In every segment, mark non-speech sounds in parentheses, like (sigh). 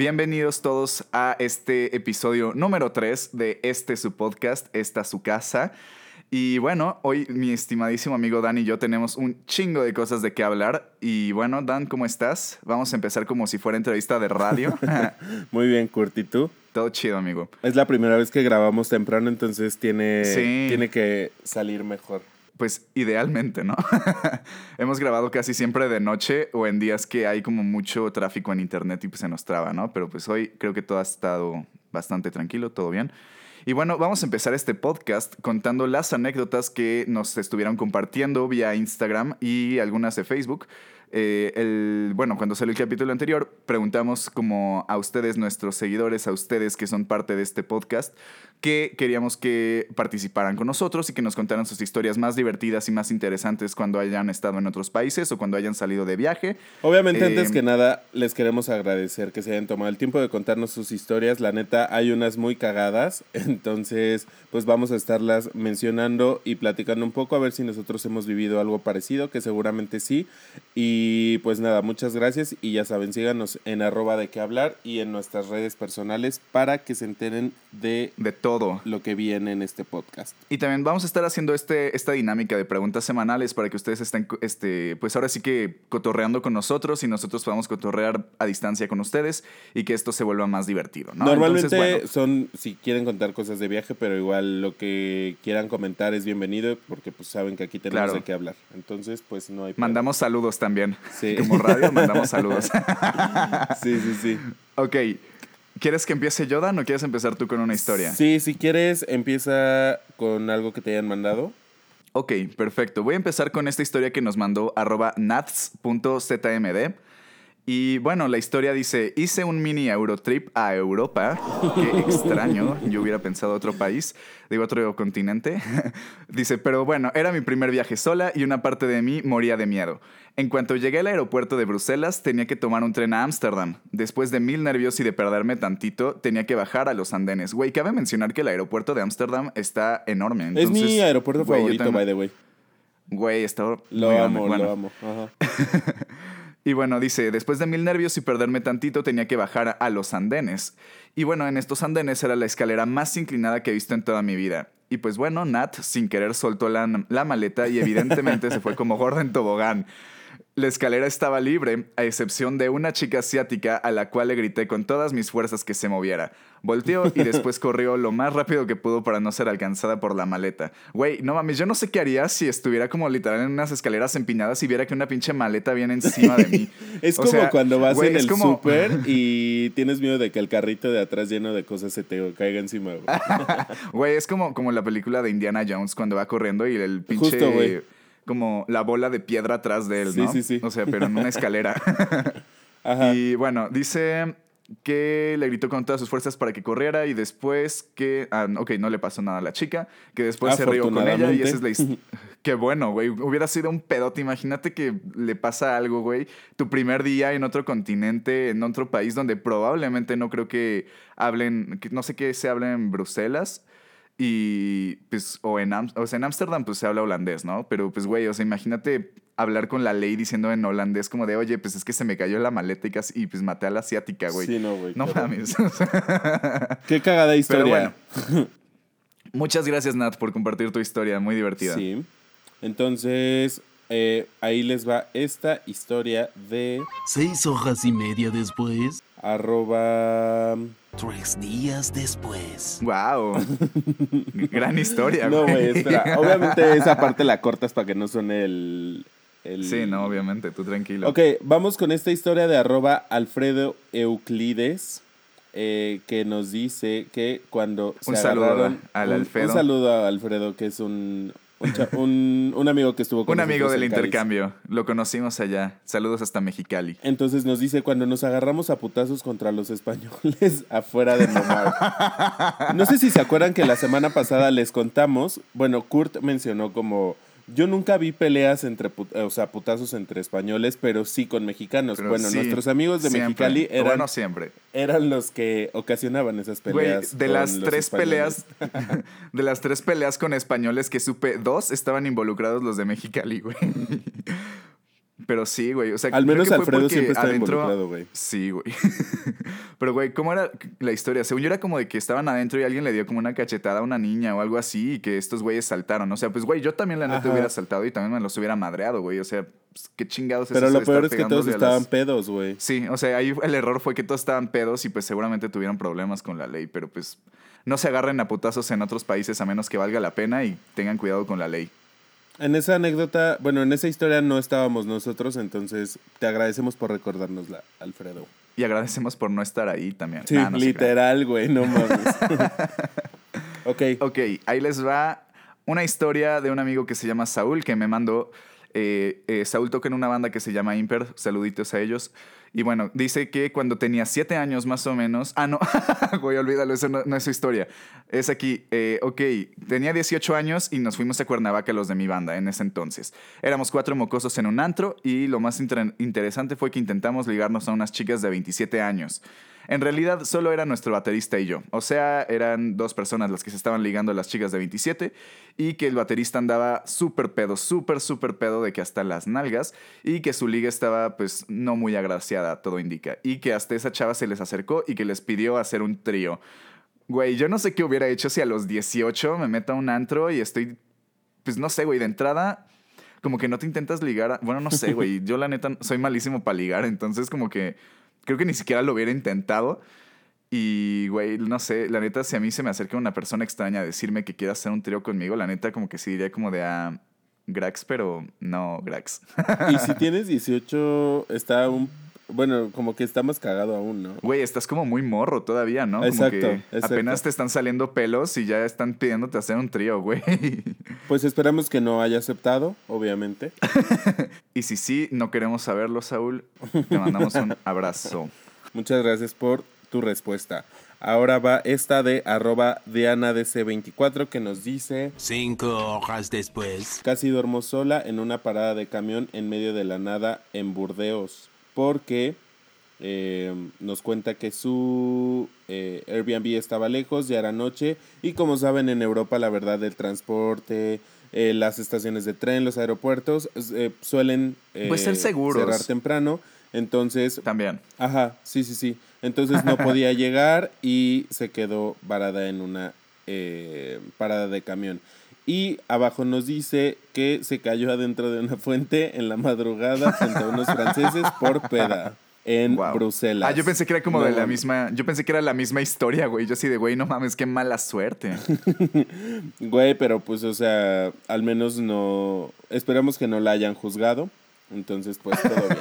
Bienvenidos todos a este episodio número 3 de este su podcast, Esta su casa. Y bueno, hoy mi estimadísimo amigo Dan y yo tenemos un chingo de cosas de qué hablar. Y bueno, Dan, ¿cómo estás? Vamos a empezar como si fuera entrevista de radio. (laughs) Muy bien, Kurt, ¿y tú? Todo chido, amigo. Es la primera vez que grabamos temprano, entonces tiene, tiene que salir mejor. Pues idealmente, ¿no? (laughs) Hemos grabado casi siempre de noche o en días que hay como mucho tráfico en internet y pues se nos traba, ¿no? Pero pues hoy creo que todo ha estado bastante tranquilo, todo bien. Y bueno, vamos a empezar este podcast contando las anécdotas que nos estuvieron compartiendo vía Instagram y algunas de Facebook eh, el, bueno, cuando salió el capítulo anterior, preguntamos como a ustedes, nuestros seguidores, a ustedes que son parte de este podcast, que queríamos que participaran con nosotros y que nos contaran sus historias más divertidas y más interesantes cuando hayan estado en otros países o cuando hayan salido de viaje. Obviamente, antes eh, que nada, les queremos agradecer que se hayan tomado el tiempo de contarnos sus historias. La neta, hay unas muy cagadas, (laughs) entonces, pues vamos a estarlas mencionando y platicando un poco a ver si nosotros hemos vivido algo parecido, que seguramente sí. Y y pues nada, muchas gracias y ya saben, síganos en arroba de qué hablar y en nuestras redes personales para que se enteren de, de todo lo que viene en este podcast. Y también vamos a estar haciendo este, esta dinámica de preguntas semanales para que ustedes estén, este, pues ahora sí que cotorreando con nosotros y nosotros podamos cotorrear a distancia con ustedes y que esto se vuelva más divertido. Normalmente son, si quieren contar cosas de viaje, pero igual lo que quieran comentar es bienvenido porque pues saben que aquí tenemos de qué hablar. Entonces, pues no hay... Mandamos saludos también. Sí. Como radio, mandamos saludos. (laughs) sí, sí, sí. Ok. ¿Quieres que empiece Yoda o quieres empezar tú con una historia? Sí, si quieres, empieza con algo que te hayan mandado. Ok, perfecto. Voy a empezar con esta historia que nos mandó arroba nats.zmd. Y bueno, la historia dice, hice un mini Eurotrip a Europa. Qué (laughs) extraño, yo hubiera pensado otro país, digo otro continente. (laughs) dice, pero bueno, era mi primer viaje sola y una parte de mí moría de miedo. En cuanto llegué al aeropuerto de Bruselas, tenía que tomar un tren a Ámsterdam. Después de mil nervios y de perderme tantito, tenía que bajar a los andenes. Güey, cabe mencionar que el aeropuerto de Ámsterdam está enorme. es mi aeropuerto favorito, by the way. Güey, está... Lo amo, lo amo. Ajá. (laughs) Y bueno, dice, después de mil nervios y perderme tantito, tenía que bajar a los andenes. Y bueno, en estos andenes era la escalera más inclinada que he visto en toda mi vida. Y pues bueno, Nat, sin querer, soltó la, la maleta y evidentemente se fue como gorda en tobogán. La escalera estaba libre, a excepción de una chica asiática a la cual le grité con todas mis fuerzas que se moviera. Volteó y después (laughs) corrió lo más rápido que pudo para no ser alcanzada por la maleta. Güey, no mames, yo no sé qué haría si estuviera como literal en unas escaleras empinadas y viera que una pinche maleta viene encima de mí. (laughs) es como cuando vas en el súper (laughs) y tienes miedo de que el carrito de atrás lleno de cosas se te caiga encima. Güey, es como, como la película de Indiana Jones cuando va corriendo y el pinche... Justo, güey como la bola de piedra atrás de él, ¿no? Sí, sí, sí. O sea, pero en una (laughs) escalera. Ajá. Y bueno, dice que le gritó con todas sus fuerzas para que corriera y después que, ah, ok, no le pasó nada a la chica, que después se rió con ella y esa es la historia. (laughs) Qué bueno, güey. Hubiera sido un pedote. Imagínate que le pasa algo, güey. Tu primer día en otro continente, en otro país donde probablemente no creo que hablen, no sé qué se habla en Bruselas. Y pues, o en, o sea, en Ámsterdam pues se habla holandés, ¿no? Pero pues, güey, o sea, imagínate hablar con la ley diciendo en holandés como de, oye, pues es que se me cayó la maleta y, casi, y pues maté a la asiática, güey. Sí, no, güey. No mames. (laughs) Qué cagada historia. Pero bueno. (laughs) Muchas gracias, Nat, por compartir tu historia, muy divertida. Sí. Entonces, eh, ahí les va esta historia de... Seis hojas y media después. Arroba... Tres días después. ¡Wow! (laughs) Gran historia, No, güey, espera. Obviamente esa parte la cortas para que no suene el, Sí, no, obviamente, tú tranquilo. Ok, vamos con esta historia de arroba Alfredo Euclides. Eh, que nos dice que cuando un saludo al Alfredo. Un saludo a Alfredo, que es un, un, un, amigo que estuvo con Un amigo del intercambio. Lo conocimos allá. Saludos hasta Mexicali. Entonces nos dice, cuando nos agarramos a putazos contra los españoles (laughs) afuera de Nomar. No sé si se acuerdan que la semana pasada les contamos, bueno, Kurt mencionó como yo nunca vi peleas entre, o sea, putazos entre españoles, pero sí con mexicanos. bueno, nuestros amigos de Mexicali eran, siempre. eran los que ocasionaban esas peleas. de las tres peleas, (laughs) de las tres peleas con españoles que supe, dos estaban involucrados los de Mexicali, güey. Pero sí, güey. O sea, Al menos Alfredo siempre está involucrado, güey. Sí, güey. (laughs) Pero, güey, ¿cómo era la historia? Según yo era como de que estaban adentro y alguien le dio como una cachetada a una niña o algo así y que estos güeyes saltaron. O sea, pues, güey, yo también la neta hubiera saltado y también me los hubiera madreado, güey. O sea, pues, qué chingados es Pero lo peor es que todos estaban pedos, güey. Sí, o sea, ahí el error fue que todos estaban pedos y pues seguramente tuvieron problemas con la ley. Pero pues no se agarren a putazos en otros países a menos que valga la pena y tengan cuidado con la ley. En esa anécdota, bueno, en esa historia no estábamos nosotros, entonces te agradecemos por recordárnosla, Alfredo. Y agradecemos por no estar ahí también. Sí, literal, güey, no mames. (laughs) ok. Ok, ahí les va una historia de un amigo que se llama Saúl, que me mandó. Eh, eh, Saúl toca en una banda que se llama Imper, saluditos a ellos. Y bueno, dice que cuando tenía siete años más o menos. Ah, no, (laughs) güey, olvídalo, eso no, es su historia. Es aquí, eh, ok, tenía 18 años y nos fuimos a Cuernavaca los de mi banda en ese entonces. Éramos cuatro mocosos en un antro y lo más interesante fue que intentamos ligarnos a unas chicas de 27 años. En realidad solo era nuestro baterista y yo. O sea, eran dos personas las que se estaban ligando a las chicas de 27 y que el baterista andaba súper pedo, súper, súper pedo de que hasta las nalgas y que su liga estaba pues no muy agraciada, todo indica. Y que hasta esa chava se les acercó y que les pidió hacer un trío. Güey, yo no sé qué hubiera hecho si a los 18 me meto a un antro y estoy, pues no sé, güey, de entrada como que no te intentas ligar. Bueno, no sé, güey. (laughs) Yo la neta soy malísimo para ligar, entonces como que Creo que ni siquiera lo hubiera intentado. Y, güey, no sé, la neta, si a mí se me acerca una persona extraña a decirme que quiere hacer un trío conmigo, la neta, como que sí diría como de ah, Grax, pero no Grax. y si tienes 18, está un bueno, como que está más cagado aún, ¿no? Güey, estás como muy morro todavía, ¿no? Exacto, como que Apenas te están saliendo pelos y ya están pidiéndote hacer un trío, güey. (laughs) Pues esperamos que no haya aceptado, obviamente. (laughs) y si sí, no queremos saberlo, Saúl. Te mandamos un (laughs) abrazo. Muchas gracias por tu respuesta. Ahora va esta de arroba DianaDC24 que nos dice... Cinco horas después. Casi duermo sola en una parada de camión en medio de la nada en Burdeos porque eh, nos cuenta que su eh, Airbnb estaba lejos, ya era noche y como saben en Europa la verdad el transporte, eh, las estaciones de tren, los aeropuertos suelen pues ser seguros. cerrar temprano. Entonces. También. Ajá, sí, sí, sí. Entonces no podía (laughs) llegar y se quedó varada en una parada de camión. Y abajo nos dice que se cayó adentro de una fuente en la madrugada frente a unos franceses por peda en Bruselas. Ah, yo pensé que era como de la misma. Yo pensé que era la misma historia, güey. Yo así de, güey, no mames, qué mala suerte. (laughs) güey, pero pues, o sea, al menos no. Esperamos que no la hayan juzgado. Entonces, pues todo bien.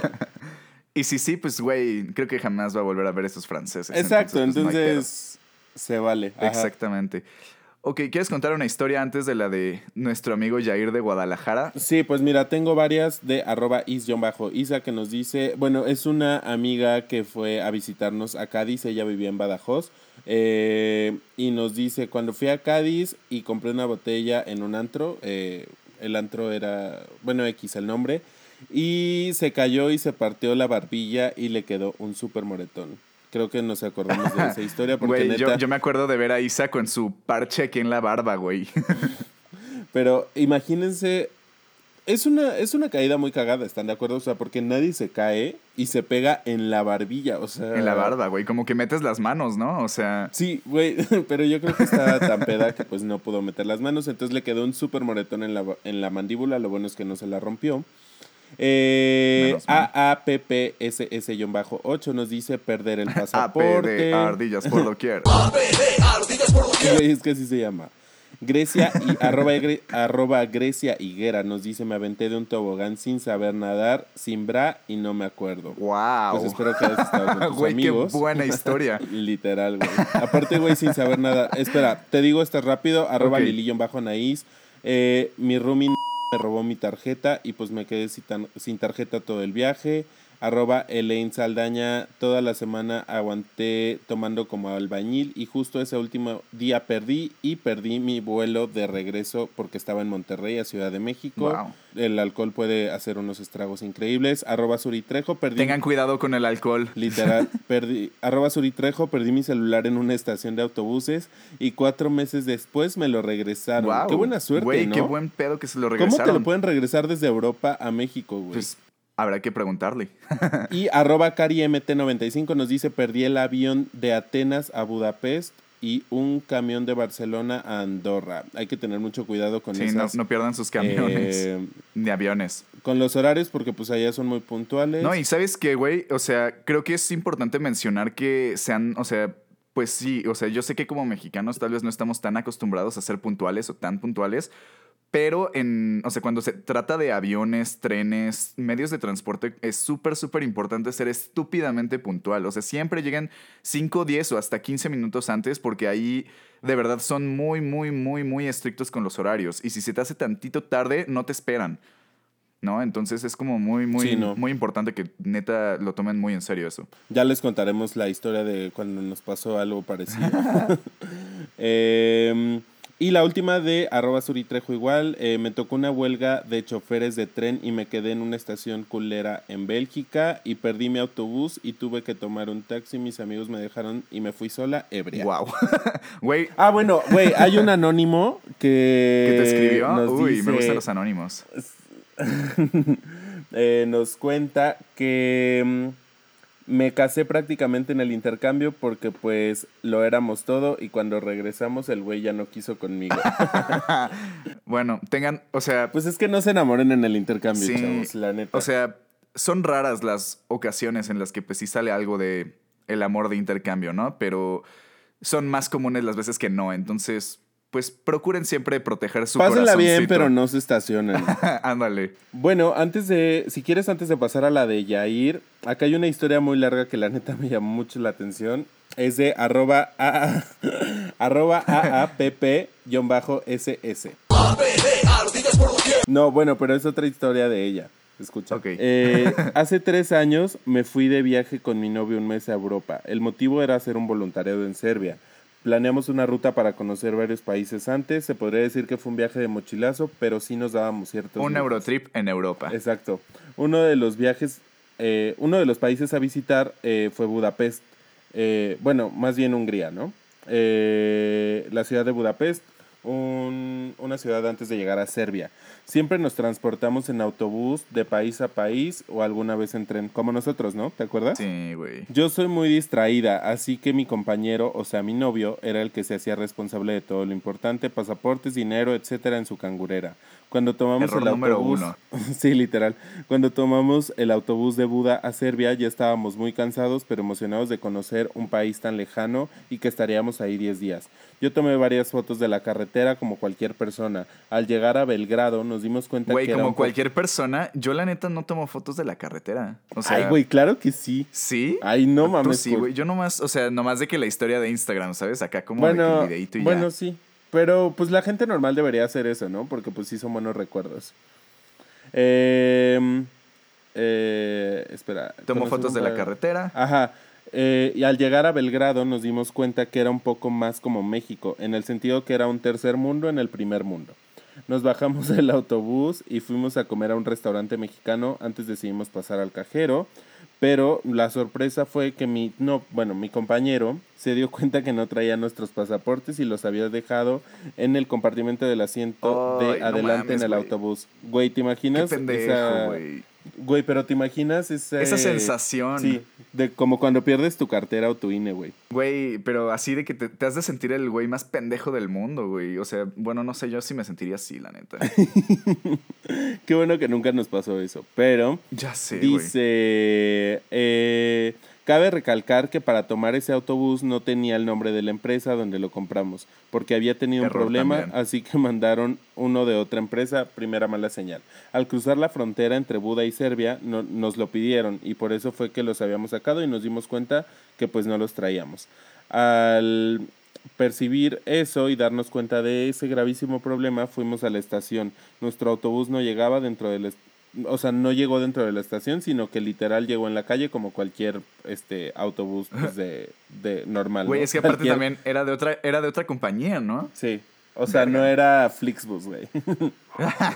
(laughs) y si sí, pues, güey, creo que jamás va a volver a ver esos franceses. Exacto, entonces, pues, se vale. Exactamente. Ok, ¿quieres contar una historia antes de la de nuestro amigo Jair de Guadalajara? Sí, pues mira, tengo varias de arroba is-isa que nos dice, bueno, es una amiga que fue a visitarnos a Cádiz, ella vivía en Badajoz, eh, y nos dice, cuando fui a Cádiz y compré una botella en un antro, eh, el antro era, bueno, X el nombre, y se cayó y se partió la barbilla y le quedó un súper moretón. Creo que nos acordamos de esa historia. Porque güey, yo, me acuerdo de ver a Isa con su parche aquí en la barba, güey. (laughs) Pero imagínense, es una, es una caída muy cagada, ¿están de acuerdo? O sea, porque nadie se cae y se pega en la barbilla, o sea... En la barba, güey, como que metes las manos, ¿no? O sea... Sí, güey, (laughs) pero yo creo que estaba tan peda que pues no pudo meter las manos, entonces le quedó un súper moretón en la, en la mandíbula, lo bueno es que no se la rompió. Eh, AAPPSS-8 nos dice perder el (laughs) pasaporte. ardillas por doquier. (laughs) ardillas por doquier. Es que así se llama. Grecia y (laughs) arroba, Grecia Higuera nos dice me aventé de un tobogán sin saber nadar, sin bra y no me acuerdo. Wow. Pues espero que hayas estado con tus güey, amigos. Qué buena historia. Literal, güey. Aparte, güey, sin saber nada. Espera, te digo esto rápido, arroba okay. bajo naís. Eh, mi rooming me robó mi tarjeta y pues me quedé sin tarjeta todo el viaje arroba Elaine Saldaña, toda la semana aguanté tomando como albañil y justo ese último día perdí y perdí mi vuelo de regreso porque estaba en Monterrey, a Ciudad de México. El alcohol puede hacer unos estragos increíbles. Arroba Suritrejo, perdí... Tengan cuidado con el alcohol. Literal, (laughs) perdí... Arroba Suritrejo, perdí mi celular en una estación de autobuses y cuatro meses después me lo regresaron. Qué buena suerte, Güey, qué buen pedo que se lo regresaron. ¿Cómo te lo pueden regresar desde Europa a México, güey? Pues habrá que preguntarle. (laughs) y arroba CariMT95 nos dice, perdí el avión de Atenas a Budapest y un camión de Barcelona a Andorra. Hay que tener mucho cuidado con sí, no, pierdan sus camiones eh, ni aviones. Con los horarios porque pues allá son muy puntuales. No, y ¿sabes qué, güey? O sea, creo que es importante mencionar que sean, o sea, pues sí, o sea, yo sé que como mexicanos tal vez no estamos tan acostumbrados a ser puntuales o tan puntuales, pero en, o sea, cuando se trata de aviones, trenes, medios de transporte, es súper, súper importante ser estúpidamente puntual. O sea, siempre llegan 5, 10 o hasta 15 minutos antes porque ahí de verdad son muy, muy, muy, muy estrictos con los horarios. Y si se te hace tantito tarde, no te esperan. ¿no? Entonces es como muy, muy, muy importante que neta lo tomen muy en serio eso. Ya les contaremos la historia de cuando nos pasó algo parecido. (laughs) (laughs) eh, y la última de arroba suritrejo igual, eh, me tocó una huelga de choferes de tren y me quedé en una estación culera en Bélgica y perdí mi autobús y tuve que tomar un taxi, mis amigos me dejaron y me fui sola, ebria. Wow. (laughs) güey. Ah, bueno, güey, hay un anónimo que... ¿Que te escribió? Uy, me gustan los anónimos. (laughs) Eh, nos cuenta que mm, me casé prácticamente en el intercambio porque pues lo éramos todo y cuando regresamos el güey ya no quiso conmigo. (laughs) bueno, tengan, o sea... Pues es que no se enamoren en el intercambio, chavos, la neta. O sea, son raras las ocasiones en las que pues sí sale algo de el amor de intercambio, ¿no? Pero son más comunes las veces que no, entonces pues procuren siempre proteger su Pásenla bien, pero no se estacionen. (laughs) Ándale. bueno, antes de, si quieres, antes de pasar a la de Yair, acá hay una historia muy larga que la neta me llamó mucho la atención. Es de arroba, a, (laughs) arroba AAPP-SS. No, bueno, pero es otra historia de ella. Escucha. Eh, (laughs) hace tres años me fui de viaje con mi novio un mes a Europa. El motivo era hacer un voluntariado en Serbia. Planeamos una ruta para conocer varios países antes. Se podría decir que fue un viaje de mochilazo, pero sí nos dábamos ciertos. Un Eurotrip en Europa. Exacto. Uno de los viajes, eh, uno de los países a visitar eh, fue Budapest. Eh, bueno, más bien Hungría, ¿no? la ciudad de Budapest, una ciudad antes de llegar a Serbia. Siempre nos transportamos en autobús de país a país o alguna vez en tren, como nosotros, ¿no? ¿Te acuerdas? Sí, güey. Yo soy muy distraída, así que mi compañero, o sea, mi novio, era el que se hacía responsable de todo lo importante, pasaportes, dinero, etcétera, en su cangurera. Cuando tomamos el autobús, (laughs) sí, literal. Cuando tomamos el autobús de Buda a Serbia, ya estábamos muy cansados, pero emocionados de conocer un país tan lejano y que estaríamos ahí 10 días. Yo tomé varias fotos de la carretera como cualquier persona. Al llegar a Belgrado nos dimos cuenta que como cualquier persona, yo la neta no tomo fotos de la carretera. O sea, Ay, güey, claro que sí. ¿Sí? Ay, no mames. sí, güey. Yo nomás, o sea, nomás de que la historia de Instagram, ¿sabes? Acá como de que el videito y Bueno, sí. Pero pues la gente normal debería hacer eso, ¿no? Porque pues sí son buenos recuerdos. Eh, eh, espera. Tomo fotos de la carretera. Ajá. Eh, y al llegar a Belgrado nos dimos cuenta que era un poco más como México, en el sentido que era un tercer mundo en el primer mundo. Nos bajamos (laughs) del autobús y fuimos a comer a un restaurante mexicano. Antes decidimos pasar al cajero. Pero la sorpresa fue que mi, no, bueno, mi compañero se dio cuenta que no traía nuestros pasaportes y los había dejado en el compartimento del asiento de adelante en el autobús. Güey, ¿te imaginas? Qué Güey, pero ¿te imaginas esa... Esa sensación. Sí, de como cuando pierdes tu cartera o tu INE, güey. Güey, pero así de que te, has de sentir el güey más pendejo del mundo, güey. O sea, bueno, no sé, yo sí me sentiría así, la neta. (laughs) Qué bueno que nunca nos pasó eso, pero... Ya sé, Dice... Eh, Cabe recalcar que para tomar ese autobús no tenía el nombre de la empresa donde lo compramos, porque había tenido un problema, así que mandaron uno de otra empresa, primera mala señal. Al cruzar la frontera entre Buda y Serbia, nos lo pidieron y por eso fue que los habíamos sacado y nos dimos cuenta que pues no los traíamos. Al percibir eso y darnos cuenta de ese gravísimo problema, fuimos a la estación. Nuestro autobús no llegaba dentro del, o sea, no llegó dentro de la estación, sino que literal llegó en la calle como cualquier este autobús pues, de, de normal. Güey, es que aparte también era de otra era de otra compañía, ¿no? Sí. O sea, no era Flixbus, güey. (laughs)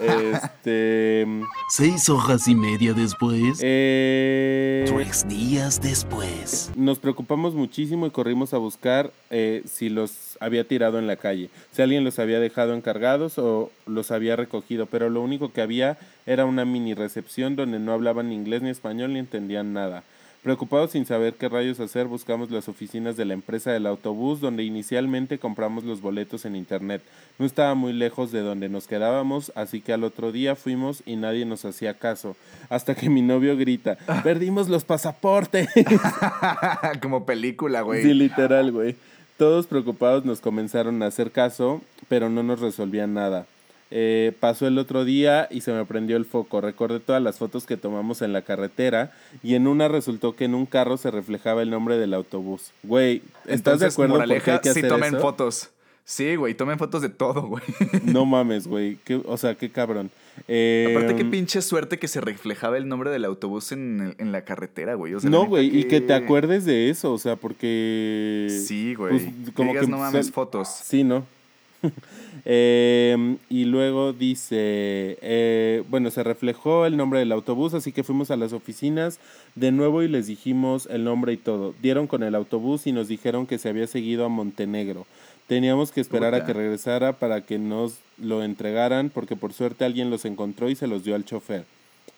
este. Seis hojas y media después. Eh, tres días después. Nos preocupamos muchísimo y corrimos a buscar eh, si los había tirado en la calle. Si alguien los había dejado encargados o los había recogido. Pero lo único que había era una mini recepción donde no hablaban ni inglés ni español ni entendían nada. Preocupados sin saber qué rayos hacer, buscamos las oficinas de la empresa del autobús donde inicialmente compramos los boletos en internet. No estaba muy lejos de donde nos quedábamos, así que al otro día fuimos y nadie nos hacía caso. Hasta que mi novio grita, (laughs) perdimos los pasaportes. (laughs) Como película, güey. Sí, literal, güey. Todos preocupados nos comenzaron a hacer caso, pero no nos resolvían nada. Eh, pasó el otro día y se me prendió el foco. Recordé todas las fotos que tomamos en la carretera y en una resultó que en un carro se reflejaba el nombre del autobús. Güey, ¿estás de acuerdo por qué hay que sí, tomen fotos. Sí, güey, tomen fotos de todo, güey. No mames, güey. O sea, qué cabrón. (laughs) Aparte, qué em, pinche suerte que se reflejaba el nombre del autobús en, la carretera, güey. no, güey, y que te acuerdes de eso, o sea, porque. Sí, güey. Pues, como que no mames fotos. Sí, ¿no? (laughs) Em, y luego dice, eh, bueno, se reflejó el nombre del autobús, así que fuimos a las oficinas de nuevo y les dijimos el nombre y todo. Dieron con el autobús y nos dijeron que se había seguido a Montenegro. Teníamos que esperar a que regresara para que nos lo entregaran, porque por suerte alguien los encontró y se los dio al chofer.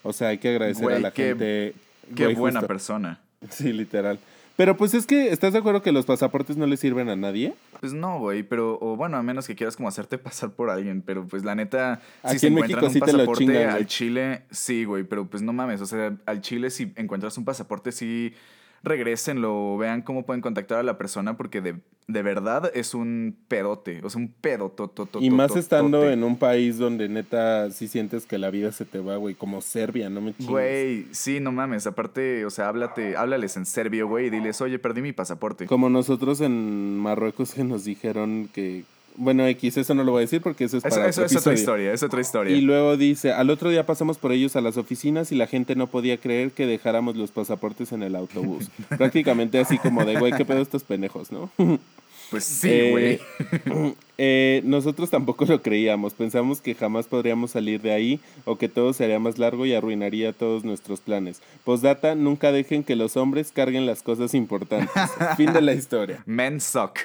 O sea, hay que agradecer a la gente. Qué buena persona. (laughs) Sí, literal. Pero pues es que, ¿estás de acuerdo que los pasaportes no le sirven a nadie? Pues no, güey, pero, o bueno, a menos que quieras como hacerte (laughs) pasar por alguien, pero pues la neta, Aquí si en México sí te lo chingan, al Chile, sí, güey, pero pues no mames, o sea, al Chile si encuentras un pasaporte sí regresenlo, vean cómo pueden contactar a la persona porque de, de verdad es un pedote, o sea, un pedotototote. Y más estando en un país donde neta sí sientes que la vida se te va, güey, como Serbia, no me chingues. Güey, sí, no mames, aparte, o sea, háblate, háblales en serbio, güey, y diles, oye, perdí mi pasaporte. Como nosotros en Marruecos que nos dijeron que bueno, X, eso no lo voy a decir porque eso es para eso, es otra historia, es otra historia. Y luego dice, al otro día pasamos por ellos a las oficinas y la gente no podía creer que dejáramos los pasaportes en el autobús. (laughs) Prácticamente así como de, güey, qué pedo estos pendejos, ¿no? (laughs) Pues sí, eh, güey. Eh, nosotros tampoco lo creíamos. Pensamos que jamás podríamos salir de ahí o que todo sería más largo y arruinaría todos nuestros planes. Postdata, nunca dejen que los hombres carguen las cosas importantes. (laughs) fin de la historia. Men suck.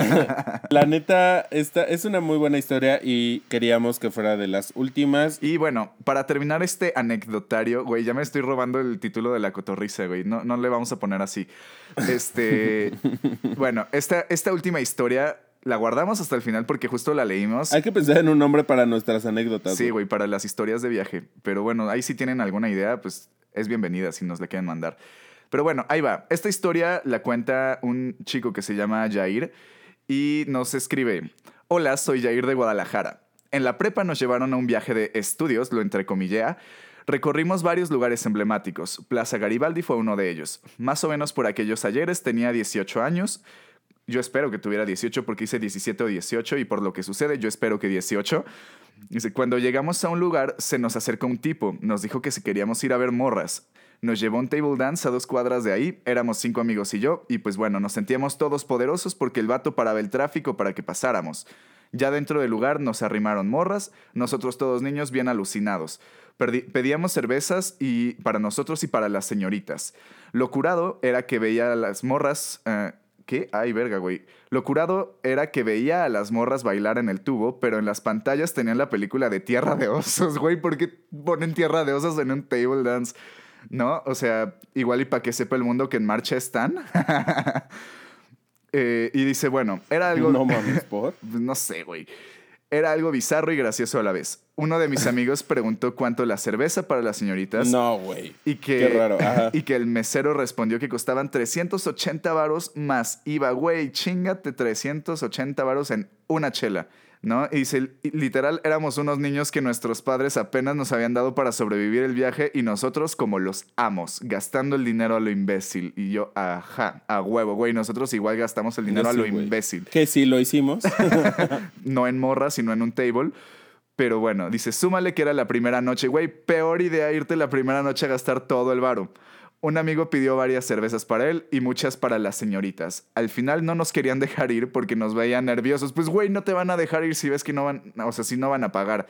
(laughs) la neta, esta es una muy buena historia y queríamos que fuera de las últimas. Y bueno, para terminar este anecdotario, güey, ya me estoy robando el título de la cotorriza, güey. No, no le vamos a poner así. Este. (laughs) bueno, esta, esta última historia la guardamos hasta el final porque justo la leímos. Hay que pensar en un nombre para nuestras anécdotas. Sí, güey, para las historias de viaje. Pero bueno, ahí si tienen alguna idea, pues es bienvenida si nos la quieren mandar. Pero bueno, ahí va. Esta historia la cuenta un chico que se llama Jair y nos escribe: Hola, soy Jair de Guadalajara. En la prepa nos llevaron a un viaje de estudios, lo entrecomillea. Recorrimos varios lugares emblemáticos. Plaza Garibaldi fue uno de ellos. Más o menos por aquellos ayeres tenía 18 años. Yo espero que tuviera 18 porque hice 17 o 18 y por lo que sucede yo espero que 18. Dice, cuando llegamos a un lugar se nos acercó un tipo, nos dijo que si queríamos ir a ver morras. Nos llevó un table dance a dos cuadras de ahí, éramos cinco amigos y yo, y pues bueno, nos sentíamos todos poderosos porque el vato paraba el tráfico para que pasáramos. Ya dentro del lugar nos arrimaron morras, nosotros todos niños bien alucinados. pedíamos cervezas y para nosotros y para las señoritas. Lo curado era que veía a las morras eh, Ay, verga, güey. Lo curado era que veía a las morras bailar en el tubo, pero en las pantallas tenían la película de Tierra de Osos, (laughs) güey. ¿Por qué ponen Tierra de Osos en un table dance? ¿No? O sea, igual y para que sepa el mundo que en marcha están. (laughs) Eh, y dice, bueno, era algo... No mames, ¿por? (laughs) no sé, güey. Era algo bizarro y gracioso a la vez. Uno de mis (laughs) amigos preguntó cuánto la cerveza para las señoritas. No, güey. Y que, Qué raro. (laughs) Y que el mesero respondió que costaban 380 varos más IVA. Güey, chingate 380 varos en una chela. ¿No? Y dice, literal, éramos unos niños que nuestros padres apenas nos habían dado para sobrevivir el viaje y nosotros como los amos, gastando el dinero a lo imbécil. Y yo, ajá, a huevo, güey, nosotros igual gastamos el dinero a lo imbécil. Que sí lo hicimos. (laughs) (laughs) no en morra, sino en un table. Pero bueno, dice, súmale que era la primera noche, güey, peor idea irte la primera noche a gastar todo el varo. Un amigo pidió varias cervezas para él y muchas para las señoritas. Al final no nos querían dejar ir porque nos veían nerviosos. Pues, güey, no te van a dejar ir si ves que no van, o sea, si no van a pagar.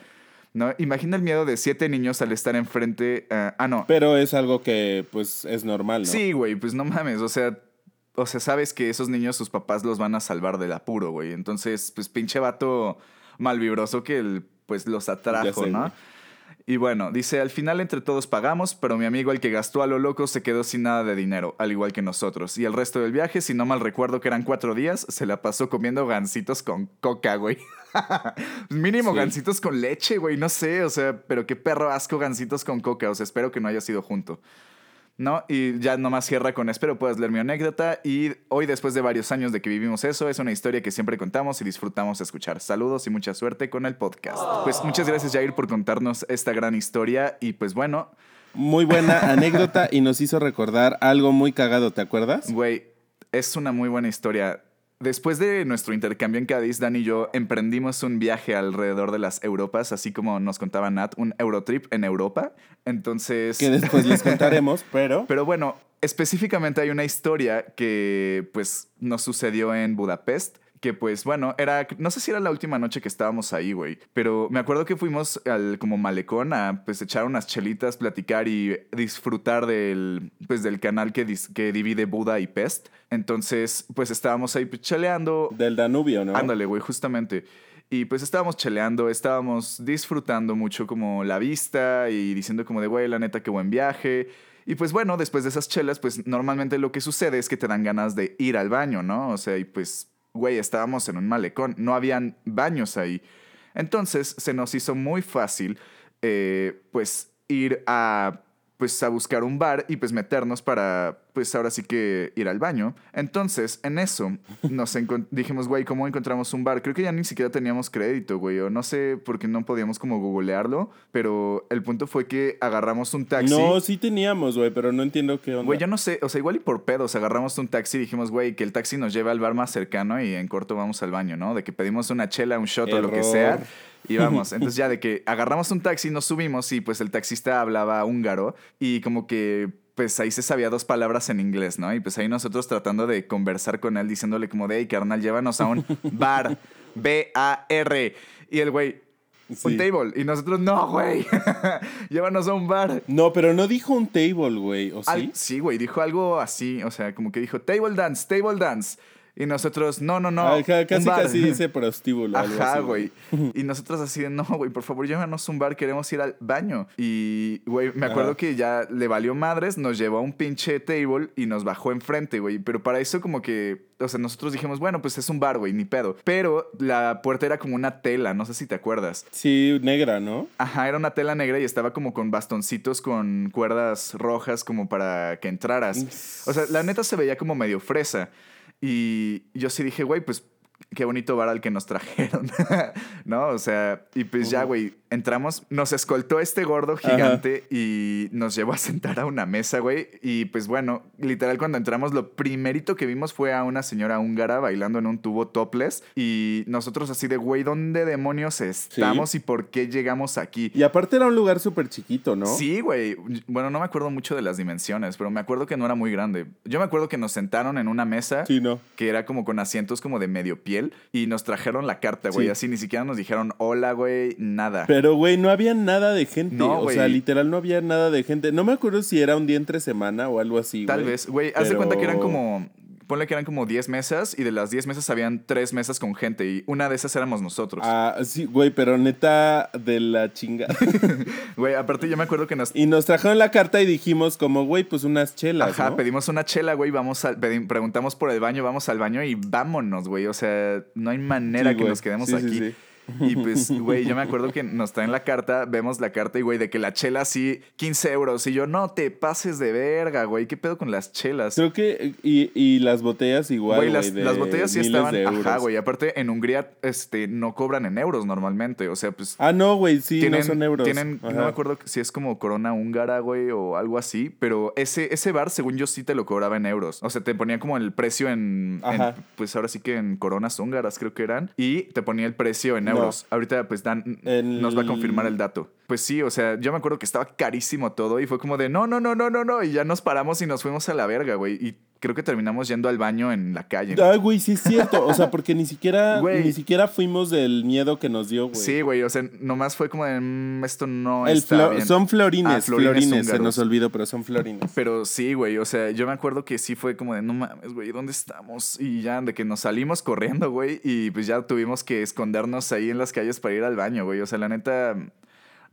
¿No? Imagina el miedo de siete niños al estar enfrente. Uh, ah, no. Pero es algo que, pues, es normal, ¿no? Sí, güey, pues no mames. O sea, o sea, sabes que esos niños, sus papás los van a salvar del apuro, güey. Entonces, pues, pinche vato malvibroso que el, pues los atrajo, ¿no? Y bueno, dice, al final entre todos pagamos, pero mi amigo el que gastó a lo loco se quedó sin nada de dinero, al igual que nosotros. Y el resto del viaje, si no mal recuerdo que eran cuatro días, se la pasó comiendo gancitos con coca, güey. (laughs) Mínimo gancitos con leche, güey, no sé, o sea, pero qué perro asco gancitos con coca, o sea, espero que no haya sido junto. ¿No? Y ya nomás cierra con espero puedas leer mi anécdota. Y hoy, después de varios años de que vivimos eso, es una historia que siempre contamos y disfrutamos escuchar. Saludos y mucha suerte con el podcast. Pues muchas gracias, Jair, por contarnos esta gran historia. Y pues bueno. Muy buena (laughs) anécdota y nos hizo recordar algo muy cagado, ¿te acuerdas? Güey, es una muy buena historia. Después de nuestro intercambio en Cádiz, Dan y yo emprendimos un viaje alrededor de las Europas, así como nos contaba Nat, un Eurotrip en Europa. Entonces... Que después les contaremos, (laughs) pero... Pero bueno, específicamente hay una historia que pues nos sucedió en Budapest que pues bueno, era, no sé si era la última noche que estábamos ahí, güey, pero me acuerdo que fuimos al como malecón a pues echar unas chelitas, platicar y disfrutar del, pues del canal que, que divide Buda y Pest. Entonces, pues estábamos ahí cheleando. Del Danubio, ¿no? Ándale, güey, justamente. Y pues estábamos cheleando, estábamos disfrutando mucho como la vista y diciendo como de, güey, la neta, qué buen viaje. Y pues bueno, después de esas chelas, pues normalmente lo que sucede es que te dan ganas de ir al baño, ¿no? O sea, y pues güey, estábamos en un malecón, no habían baños ahí. Entonces se nos hizo muy fácil, eh, pues, ir a pues a buscar un bar y pues meternos para pues ahora sí que ir al baño. Entonces, en eso nos (laughs) dijimos, güey, ¿cómo encontramos un bar? Creo que ya ni siquiera teníamos crédito, güey, o no sé por qué no podíamos como googlearlo, pero el punto fue que agarramos un taxi. No, sí teníamos, güey, pero no entiendo qué onda. Güey, yo no sé, o sea, igual y por pedos, agarramos un taxi y dijimos, güey, que el taxi nos lleve al bar más cercano y en corto vamos al baño, ¿no? De que pedimos una chela, un shot o lo que sea. Y vamos, (laughs) entonces ya de que agarramos un taxi, nos subimos y pues el taxista hablaba húngaro y como que pues ahí se sabía dos palabras en inglés, ¿no? Y pues ahí nosotros tratando de conversar con él, diciéndole como de, hey, carnal, llévanos a un (laughs) bar, B-A-R. Y el güey, un table. Y nosotros, no, güey. (laughs) Llévanos a un bar. No, pero no dijo un table, güey. ¿O sí? sí, güey. Dijo algo así. O sea, como que dijo table dance, table dance. Y nosotros, no, no, no. casi, casi (laughs) dice prostíbulo. Ajá, güey. Y nosotros así de, no, güey, por favor, llévanos un bar, queremos ir al baño. Y, güey, me acuerdo que ya le valió madres, nos llevó a un pinche table y nos bajó enfrente, güey. Pero para eso como que, o sea, nosotros dijimos, bueno, pues es un bar, güey, ni pedo. Pero la puerta era como una tela, no sé si te acuerdas. Sí, negra, ¿no? Ajá, era una tela negra y estaba como con bastoncitos con cuerdas rojas como para que entraras. O sea, la neta se veía como medio fresa. Y yo sí dije, güey, pues qué bonito bar al que nos trajeron, (laughs) ¿no? O sea, y pues ya, güey, entramos, nos escoltó este gordo gigante y nos llevó a sentar a una mesa, güey. Y pues bueno, literal cuando entramos lo primerito que vimos fue a una señora húngara bailando en un tubo topless y nosotros así de, güey, ¿dónde demonios estamos y por qué llegamos aquí? Y aparte era un lugar súper chiquito, ¿no? Sí, güey. Bueno, no me acuerdo mucho de las dimensiones, pero me acuerdo que no era muy grande. Yo me acuerdo que nos sentaron en una mesa que era como con asientos como de medio piel y nos trajeron la carta, güey. Así ni siquiera nos dijeron hola, güey, nada. Pero, güey, no había nada de gente. No, o sea, literal no había nada de gente. No me acuerdo si era un día entre semana o algo así. Tal vez, güey. Haz de cuenta que eran como ponle que eran como 10 mesas y de las 10 mesas habían 3 mesas con gente y una de esas éramos nosotros. Ah, sí, güey, pero neta de la chinga. (laughs) Güey, aparte yo me acuerdo que nos... Y nos trajeron la carta y dijimos como, güey, pues unas chelas, Ajá, pedimos una chela, güey, vamos a... preguntamos por el baño, vamos al baño y vámonos, güey. O sea, no hay manera que nos quedemos aquí. (laughs) Y pues, güey, yo me acuerdo que nos traen la carta, vemos la carta y, güey, de que la chela así, 15 euros. Y yo, no te pases de verga, güey. ¿Qué pedo con las chelas? Creo que, y, y las botellas igual. Güey, las, las, botellas sí estaban. Ajá, güey. Aparte, en Hungría este, no cobran en euros normalmente. O sea, pues. Ah, no, güey, sí, no son euros. Tienen, no me acuerdo si es como corona húngara, güey, o algo así. Pero ese, ese bar, según yo, sí te lo cobraba en euros. O sea, te ponía como el precio en, en pues ahora sí que en coronas húngaras, creo que eran. Y te ponía el precio en euros euros. Ahorita, pues, Dan nos va a confirmar el dato. Pues sí, o sea, yo me acuerdo que estaba carísimo todo y fue como de no, no, no, no, no, no. Y ya nos paramos y nos fuimos a la verga, güey. Y creo que terminamos yendo al baño en la calle. Ay, güey, sí es cierto. O sea, porque ni siquiera, (laughs) ni siquiera fuimos del miedo que nos dio, güey. Sí, güey. O sea, nomás fue como de mm, esto no es está Son florines, ah, florines, se nos olvidó, pero son florines. Pero sí, güey. O sea, yo me acuerdo que sí fue como de no mames, güey, ¿dónde estamos? Y ya de que nos salimos corriendo, güey. Y pues ya tuvimos que escondernos ahí en las calles para ir al baño, güey. O sea, la neta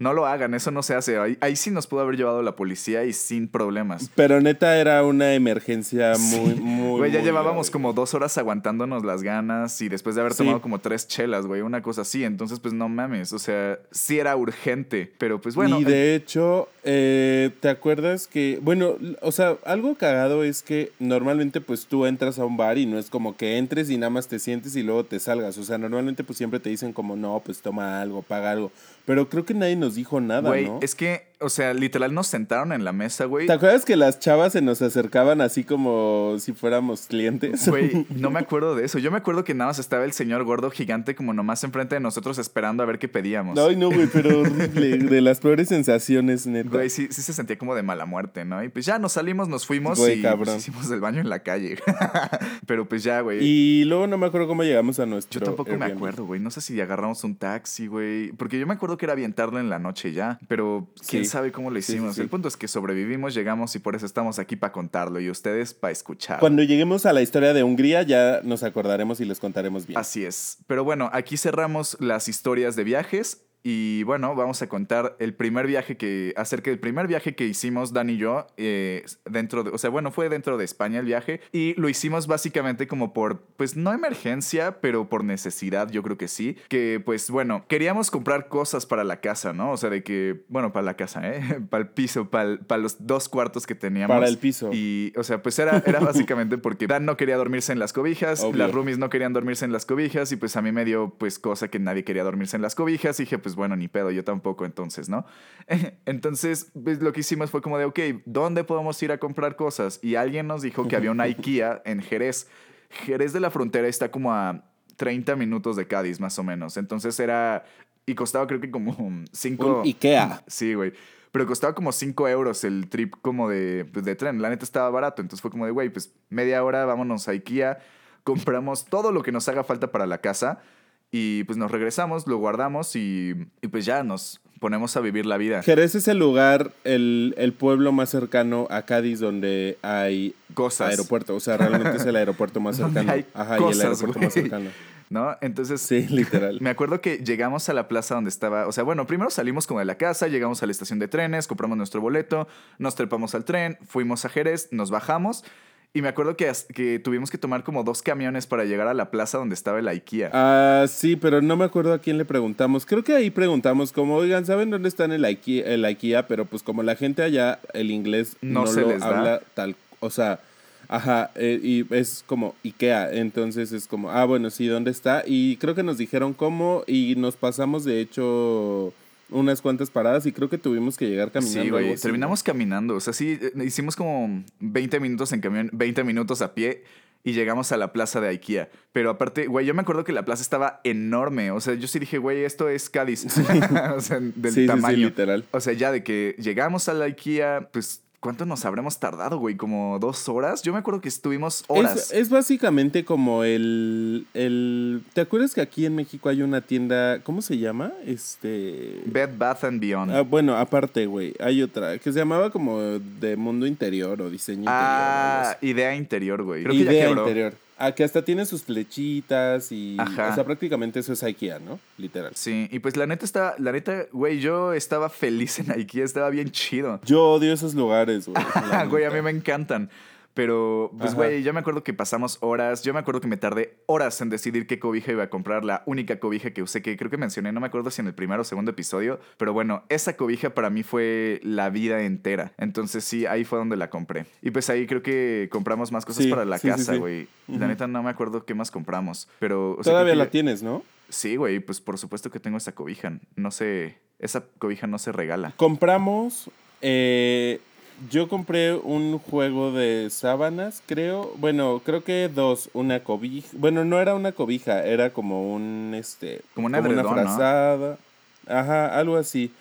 no lo hagan, eso no se hace. Ahí, sí nos pudo haber llevado la policía y sin problemas. Pero neta era una emergencia muy, muy. Güey, ya llevábamos como dos horas aguantándonos las ganas y después de haber tomado como tres chelas, güey, una cosa así. Entonces, pues no mames. O sea, sí era urgente, pero pues bueno. Y de hecho, eh, ¿te acuerdas que, bueno, o sea, algo cagado es que normalmente pues tú entras a un bar y no es como que entres y nada más te sientes y luego te salgas. O sea, normalmente pues siempre te dicen como, no, pues toma algo, paga algo. Pero creo que nadie nos dijo nada, güey, es que, o sea, literal nos sentaron en la mesa, güey. ¿Te acuerdas que las chavas se nos acercaban así como si fuéramos clientes? Güey, (laughs) no me acuerdo de eso. Yo me acuerdo que nada más estaba el señor gordo gigante como nomás enfrente de nosotros esperando a ver qué pedíamos. Ay, no, güey, pero horrible. (laughs) De las peores sensaciones, neta. Güey, sí, sí se sentía como de mala muerte, ¿no? Y pues ya nos salimos, nos fuimos y pues, hicimos el baño en la calle. (laughs) pero pues ya, güey. Y luego no me acuerdo cómo llegamos a nuestro Yo tampoco me acuerdo, güey. No sé si agarramos un taxi, güey. Porque yo me acuerdo que era avientarlo en la noche ya, pero quién sabe cómo lo hicimos. el punto es que sobrevivimos, llegamos y por eso estamos aquí para contarlo y ustedes para escuchar. Cuando lleguemos a la historia de Hungría ya nos acordaremos y les contaremos bien. Así es. Pero bueno, aquí cerramos las historias de viajes. Y bueno, vamos a contar el primer viaje que, acerca del primer viaje que hicimos Dan y yo, eh, dentro de, o sea, bueno, fue dentro de España el viaje y lo hicimos básicamente como por, pues no emergencia, pero por necesidad, yo creo que sí, que pues bueno, queríamos comprar cosas para la casa, ¿no? O sea, de que, bueno, para la casa, ¿eh? (laughs) para el piso, para, para los dos cuartos que teníamos. Para el piso. Y, o sea, pues era, era (laughs) básicamente porque Dan no quería dormirse en las cobijas, las roomies no querían dormirse en las cobijas y pues a mí me dio pues cosa que nadie quería dormirse en las cobijas y dije, pues pues bueno, ni pedo, yo tampoco entonces, ¿no? (laughs) Entonces, pues lo que hicimos fue como de, ok, ¿dónde podemos ir a comprar cosas? Y alguien nos dijo que había una (laughs) IKEA en Jerez. Jerez de la Frontera está como a 30 minutos de Cádiz, más o menos. Entonces era, y costaba creo que como 5... IKEA. Sí, güey. Pero costaba como 5 euros el trip como de, pues, de tren. La neta estaba barato. Entonces fue como de, güey, pues media hora, vámonos a IKEA. Compramos todo lo que nos haga falta para la casa y pues nos regresamos, lo guardamos y, pues ya nos ponemos a vivir la vida. Jerez es el lugar, el, el, pueblo más cercano a Cádiz donde hay cosas. Aeropuerto. O sea, realmente es el (laughs) aeropuerto más cercano. Ajá, y el aeropuerto más cercano. ¿no? Entonces, sí, literal. Me acuerdo que llegamos a la plaza donde estaba, o sea, bueno, primero salimos como de la casa, llegamos a la estación de trenes, compramos nuestro boleto, nos trepamos al tren, fuimos a Jerez, nos bajamos y me acuerdo que, que tuvimos que tomar como dos camiones para llegar a la plaza donde estaba el IKEA. Ah, sí, pero no me acuerdo a quién le preguntamos. Creo que ahí preguntamos como, oigan, ¿saben dónde está el IKEA? El IKEA? Pero pues como la gente allá, el inglés no, se les habla tal, o sea, ajá, eh, y es como IKEA. Entonces es como, ah, bueno, sí, ¿dónde está? Y creo que nos dijeron cómo y nos pasamos, de hecho unas cuantas paradas y creo que tuvimos que llegar caminando. Sí, güey, terminamos caminando. O sea, sí, eh, hicimos como 20 minutos en camión, 20 minutos a pie y llegamos a la plaza de IKEA. Pero aparte, güey, yo me acuerdo que la plaza estaba enorme. O sea, yo sí dije, güey, esto es Cádiz. (laughs) o sea, del tamaño. Sí, literal. O sea, ya de que llegamos a la IKEA, pues ¿Cuánto nos habremos tardado, güey? ¿Como dos horas? Yo me acuerdo que estuvimos horas. Es, básicamente como el, el... ¿Te acuerdas que aquí en México hay una tienda... ¿Cómo se llama? Este... Bed Bath and Beyond. Ah, bueno, aparte, güey. Hay otra que se llamaba como de mundo interior o diseño interior. Ah, idea interior, güey. Creo idea que ya interior. Ah, que hasta tiene sus flechitas y. Ajá. O sea, prácticamente eso es IKEA, ¿no? Literal. Sí, y pues la neta está. La neta, güey, yo estaba feliz en IKEA, estaba bien chido. Yo odio esos lugares, güey. (laughs) güey, a mí me encantan. Pero, pues, güey, yo me acuerdo que pasamos horas. Yo me acuerdo que me tardé horas en decidir qué cobija iba a comprar. La única cobija que usé, que creo que mencioné, no me acuerdo si en el primer o segundo episodio. Pero bueno, esa cobija para mí fue la vida entera. Entonces, sí, ahí fue donde la compré. Y pues ahí creo que compramos más cosas para la casa, güey. La neta no me acuerdo qué más compramos. Pero. Todavía la tienes, ¿no? Sí, güey, pues por supuesto que tengo esa cobija. No sé. Esa cobija no se regala. Compramos. Eh yo compré un juego de sábanas, creo. Bueno, creo que dos. Una cobija. Bueno, no era una cobija, era como un, este... Como una, una frazada. Ajá, algo así.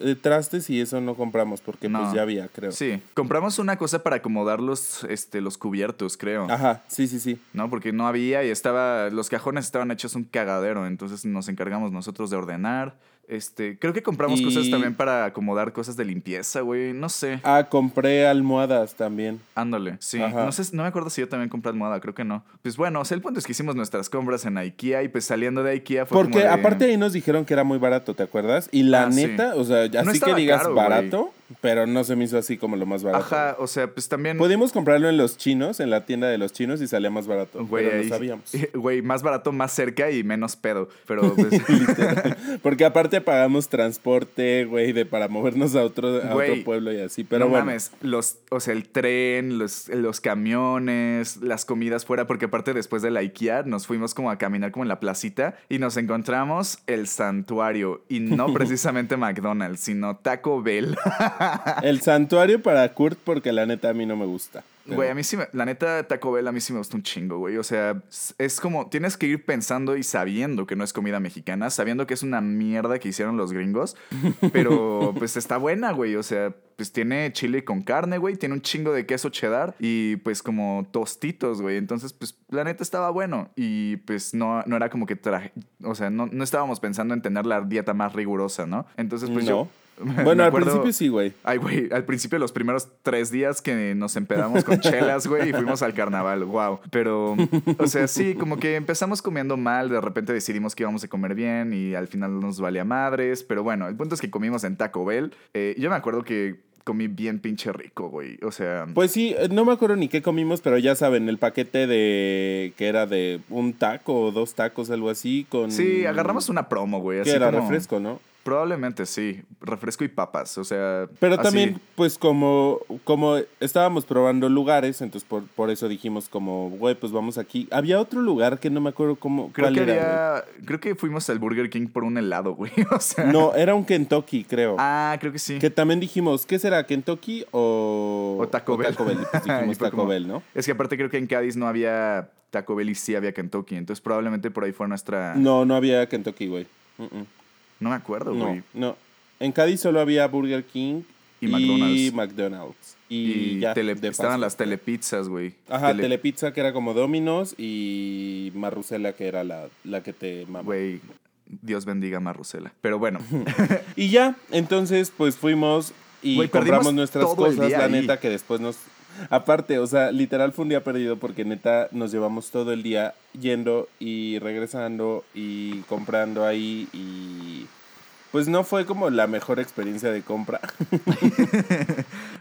Eh, trastes y eso no compramos porque pues ya había, creo. Sí, compramos una cosa para acomodar los, este, los cubiertos, creo. Ajá, sí, sí, sí. No, porque no había y estaba, los cajones estaban hechos un cagadero, entonces nos encargamos nosotros de ordenar. Este, creo que compramos cosas también para acomodar cosas de limpieza, güey. No sé. Ah, compré almohadas también. Ándale, sí. No sé, no me acuerdo si yo también compré almohada, creo que no. Pues bueno, o sea, el punto es que hicimos nuestras compras en IKEA y pues saliendo de IKEA fue Porque aparte ahí nos dijeron que era muy barato, ¿te acuerdas? Y la ah, neta, o sea, así que digas barato. Pero no se me hizo así como lo más barato. Ajá, o sea, pues también. Pudimos comprarlo en los chinos, en la tienda de los chinos, y salía más barato. Güey, pero no sabíamos. (laughs) Güey, más barato, más cerca y menos pedo. Pero (laughs) pues. Porque aparte pagamos transporte, güey, de para movernos a otro, a otro pueblo y así. Pero no mames, los, o sea, el tren, los, los camiones, las comidas fuera, porque aparte después de la IKEA nos fuimos como a caminar como en la placita y nos encontramos el santuario. Y no (laughs) precisamente McDonald's, sino Taco Bell. (laughs) El santuario para Kurt porque la neta a mí no me gusta. Güey, a mí sí, me, la neta Taco Bell a mí sí me gusta un chingo, güey. O sea, es como, tienes que ir pensando y sabiendo que no es comida mexicana, sabiendo que es una mierda que hicieron los gringos, (laughs) pero pues está buena, güey. O sea, pues tiene chile con carne, güey, tiene un chingo de queso cheddar y pues como tostitos, güey. Entonces, pues la neta estaba bueno y pues no, no era como que traje, o sea, no, no estábamos pensando en tener la dieta más rigurosa, ¿no? Entonces, pues yo (laughs) Bueno, al principio sí, güey. Ay, güey, al principio los primeros tres días que nos empedamos con chelas, güey, y fuimos al carnaval, wow. Pero, o sea, sí, como que empezamos comiendo mal, de repente decidimos que íbamos a comer bien y al final nos valía madres, pero bueno, el punto es que comimos en Taco Bell. Eh, yo me acuerdo que comí bien pinche rico, güey. O sea. Pues sí, eh, no me acuerdo ni qué comimos, pero ya saben, el paquete de. que era de un taco o dos tacos, algo así, con. Sí, agarramos una promo, güey. Que era refresco, ¿no? Probablemente sí, refresco y papas, o sea... Pero también, pues como, como estábamos probando lugares, entonces por, por eso dijimos como, güey, pues vamos aquí. Había otro lugar que no me acuerdo cómo... Creo que era, creo que fuimos al Burger King por un helado, güey, (laughs) o sea... No, era un Kentucky, creo. Ah, creo que sí. Que también dijimos, ¿qué será, Kentucky o... O Taco Bell. Taco Bell, pues (laughs) dijimos Taco Bell, ¿no? Es que aparte creo que en Cádiz no había Taco Bell y sí había Kentucky, entonces probablemente por ahí fue nuestra... No, no había Kentucky, güey. No me acuerdo, güey. No, En Cádiz solo había Burger King y, McDonald's. Y, ya, estaban las telepizzas, güey. Ajá, telepizza que era como Domino's y Marrucela que era la, la que te Güey, Dios bendiga Marrucela. Pero bueno. (laughs) y ya, entonces pues fuimos y compramos nuestras cosas, la neta, que después nos... Aparte, o sea, literal fue un día perdido porque neta nos llevamos todo el día yendo y regresando y comprando ahí y pues no fue como la mejor experiencia de compra. (laughs)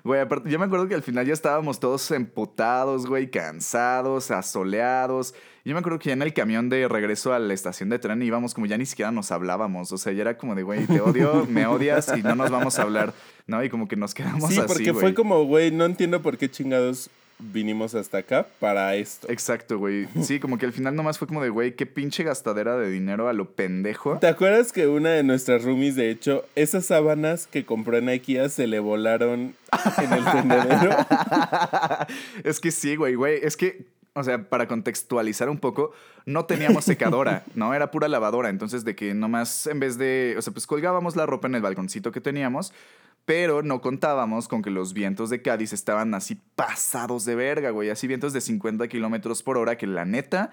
Güey, aparte, yo me acuerdo que al final ya estábamos todos empotados, güey, cansados, asoleados. Yo me acuerdo que ya en el camión de regreso a la estación de tren íbamos como ya ni siquiera nos hablábamos. O sea, ya era como de, güey, te odio, me odias y no nos vamos a hablar. ¿No? Y como que nos quedamos así. Sí, porque fue como, güey, no entiendo por qué chingados vinimos hasta acá para esto. Exacto, güey. Sí, (laughs) como que al final nomás fue como de, güey, qué pinche gastadera de dinero a lo pendejo. ¿Te acuerdas que una de nuestras roomies, de hecho, esas sábanas que compró en IKEA se le volaron en el tendedero? (laughs) es que sí, güey, güey. Es que o sea, para contextualizar un poco, no teníamos (laughs) secadora, ¿no? Era pura lavadora. Entonces, de que nomás en vez de, o sea, pues colgábamos la ropa en el balconcito que teníamos, pero no contábamos con que los vientos de Cádiz estaban así pasados de verga, güey. Así vientos de 50 kilómetros por hora que la neta